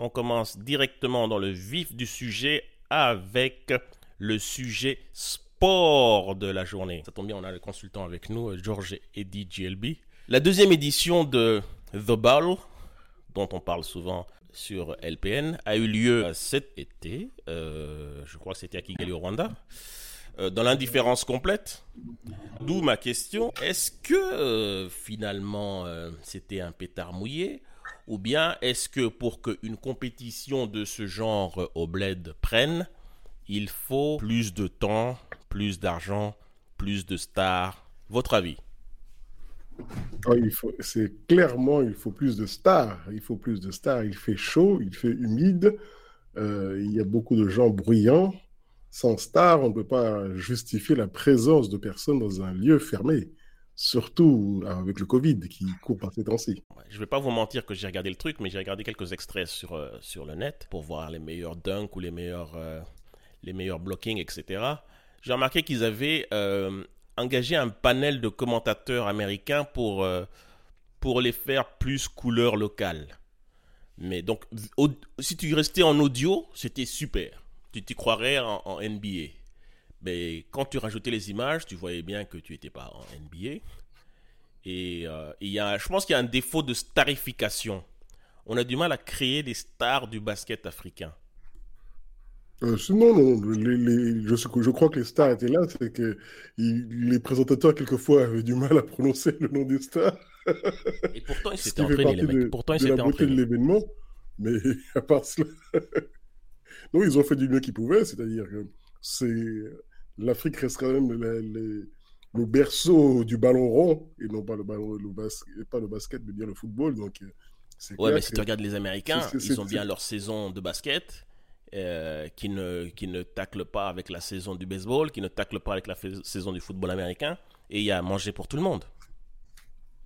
On commence directement dans le vif du sujet avec le sujet sport de la journée. Ça tombe bien, on a le consultant avec nous, George Eddy GLB. La deuxième édition de The Ball, dont on parle souvent sur LPN, a eu lieu cet été. Euh, je crois que c'était à Kigali, au Rwanda. Euh, dans l'indifférence complète. D'où ma question. Est-ce que euh, finalement c'était un pétard mouillé ou bien est-ce que pour qu'une compétition de ce genre au bled prenne, il faut plus de temps, plus d'argent, plus de stars? Votre avis? Ah, c'est clairement, il faut plus de stars. Il faut plus de stars. Il fait chaud, il fait humide. Euh, il y a beaucoup de gens bruyants. Sans stars, on ne peut pas justifier la présence de personnes dans un lieu fermé. Surtout avec le Covid qui court par ces temps-ci. Je ne vais pas vous mentir que j'ai regardé le truc, mais j'ai regardé quelques extraits sur, euh, sur le net pour voir les meilleurs dunks ou les meilleurs, euh, les meilleurs blockings, etc. J'ai remarqué qu'ils avaient engager un panel de commentateurs américains pour, euh, pour les faire plus couleur locale. Mais donc, si tu restais en audio, c'était super. Tu t'y croirais en, NBA. Mais quand tu rajoutais les images, tu voyais bien que tu n'étais pas en NBA. Et euh, y a, je pense qu'il y a un défaut de starification. On a du mal à créer des stars du basket africain. Euh, non, les, je, je, crois que les stars étaient là, c'est que les présentateurs, quelquefois, avaient du mal à prononcer le nom des stars. Et pourtant, ils s'étaient entraînés, les mecs. Pourtant, ils la beauté de l'événement. Mais à part cela... non, ils ont fait du mieux qu'ils pouvaient, c'est-à-dire que c'est... L'Afrique reste quand même le berceau du ballon rond, et non pas le, ballon, le, pas le basket, mais bien le football. Donc, euh, ouais, mais si tu regardes les Américains, ils ont bien leur saison de basket. Euh, qui, ne, qui ne tacle pas avec la saison du baseball, qui ne tacle pas avec la saison du football américain, et il y a à manger pour tout le monde.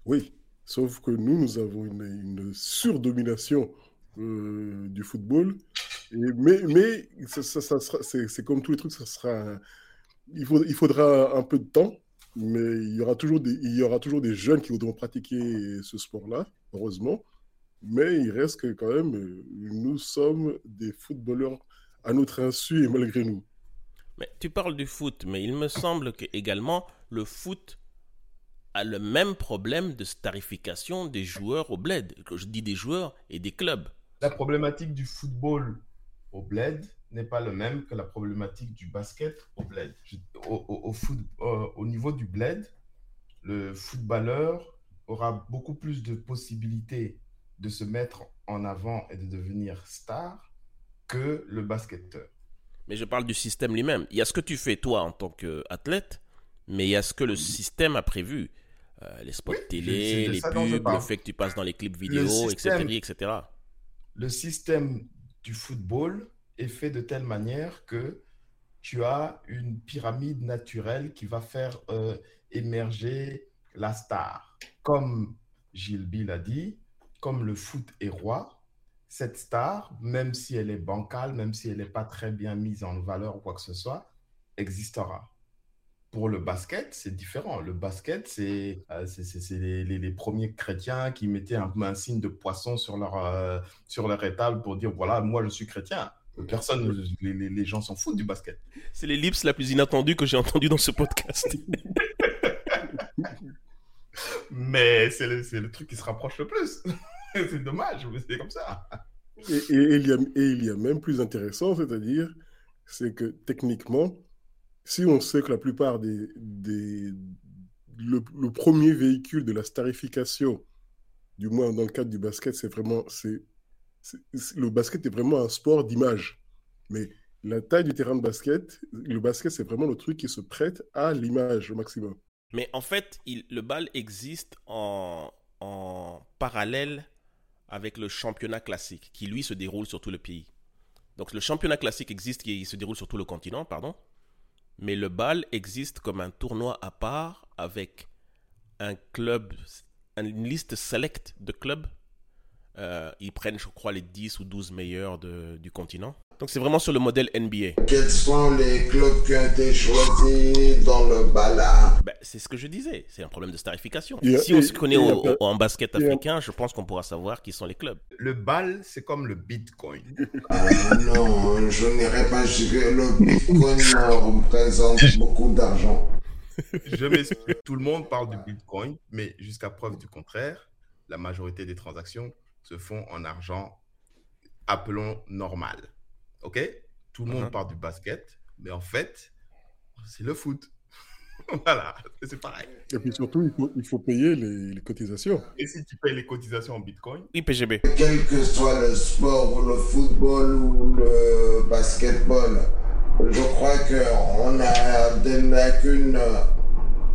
Oui, sauf que nous, nous avons une, une surdomination euh, du football, et, mais, mais ça, ça, c'est comme tous les trucs, ça sera, il, faut, il faudra un peu de temps, mais il y aura toujours des, il y aura toujours des jeunes qui voudront pratiquer ce sport-là, heureusement. Mais il reste que quand même, nous sommes des footballeurs à notre insu et malgré nous. Mais tu parles du foot, mais il me semble que également le foot a le même problème de starification des joueurs au bled. Je dis des joueurs et des clubs. La problématique du football au bled n'est pas le même que la problématique du basket au bled. Au, foot, euh, au niveau du bled, le footballeur aura beaucoup plus de possibilités de se mettre en avant et de devenir star que le basketteur. Mais je parle du système lui-même. Il y a ce que tu fais toi en tant qu'athlète, mais il y a ce que le système a prévu. Euh, les spots télé, les pubs, le fait que tu passes dans les clips vidéo, etc., etc. Le système du football est fait de telle manière que tu as une pyramide naturelle qui va faire euh, émerger la star. Comme Gilles Bill a dit, comme le foot est roi, cette star, même si elle est bancale, même si elle n'est pas très bien mise en valeur ou quoi que ce soit, existera. Pour le basket, c'est différent. Le basket, c'est euh, les, premiers chrétiens qui mettaient un, un signe de poisson sur leur, euh, sur leur étable pour dire voilà, moi je suis chrétien. Personne, les, les gens s'en foutent du basket. C'est l'ellipse la plus inattendue que j'ai entendue dans ce podcast. mais c'est le, le, truc qui se rapproche le plus. c'est dommage, mais c'est comme ça. Et, il y a, et, il y a, même plus intéressant, c'est-à-dire, c'est que techniquement, si on sait que la plupart des... des le, premier véhicule de la starification, du moins dans le cadre du basket, c'est vraiment... c'est le basket est vraiment un sport d'image. Mais la taille du terrain de basket, le basket, c'est vraiment le truc qui se prête à l'image au maximum. Mais en fait, le bal existe en, en parallèle avec le championnat classique, qui lui se déroule sur tout le pays. Donc le championnat classique existe, qui se déroule sur tout le continent, pardon. Mais le bal existe comme un tournoi à part avec un club, une liste select de clubs. Euh, ils prennent, je crois, les 10 ou 12 meilleurs de, du continent. Donc c'est vraiment sur le modèle NBA. Quels sont les clubs qui ont été choisis dans le bal ben, c'est ce que je disais. C'est un problème de starification. Si on se connaît au- en basket et- africain, je pense qu'on pourra savoir qui sont les clubs. Le bal, c'est comme le bitcoin. Ah non, je n'irai pas juger. Le Bitcoin représente beaucoup d'argent. Je m'excuse. Tout le monde parle du bitcoin, mais jusqu'à preuve du contraire, la majorité des transactions se font en argent, appelons normal. OK? Tout le monde Mhm. parle du basket, mais en fait, c'est le foot. voilà, c'est pareil. Et puis surtout, il faut, il faut payer les, les cotisations. Et si tu payes les cotisations en bitcoin, Oui, PGB. Quel que soit le sport, ou le football ou le basketball, je crois qu'on a des lacunes.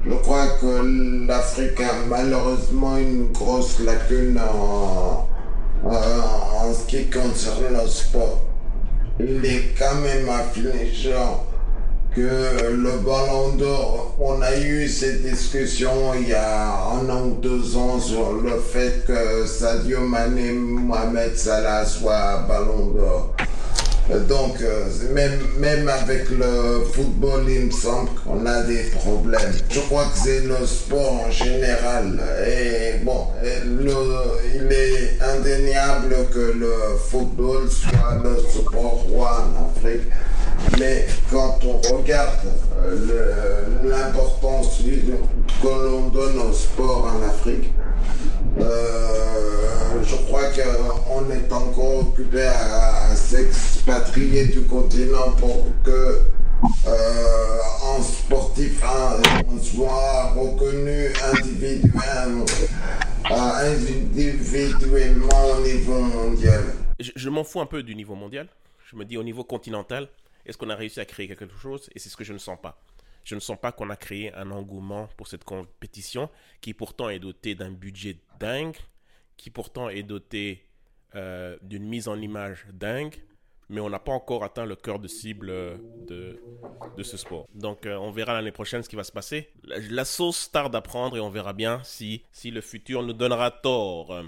Je crois que l'Afrique a malheureusement une grosse lacune en, en, en ce qui concerne le sport. Il est quand même affligeant que le ballon d'or, on a eu cette discussion il y a un an ou deux ans sur le fait que Sadio Mané, Mohamed Salah soit ballon d'or. Donc, euh, même, même avec le football, il me semble qu'on a des problèmes. Je crois que c'est le sport en général. Et bon, le- il est indéniable que le football soit le sport roi en Afrique. Mais quand on regarde euh, l'importance que l'on donne au sport en Afrique, euh, je crois qu'on est encore occupé à, à s'expatrier du continent pour que euh, sportif hein, soit reconnu individuellement, euh, individuellement au niveau mondial. Je m'en fous un peu du niveau mondial. Je me dis au niveau continental, est-ce qu'on a réussi à créer quelque chose? Et c'est ce que je ne sens pas. Je ne sens pas qu'on a créé un engouement pour cette compétition qui pourtant est dotée d'un budget dingue, qui pourtant est dotée euh, d'une mise en image dingue, mais on n'a pas encore atteint le cœur de cible euh, de, ce sport. Donc euh, on verra l'année prochaine ce qui va se passer. La, la sauce tarde à prendre et on verra bien si, si le futur nous donnera tort.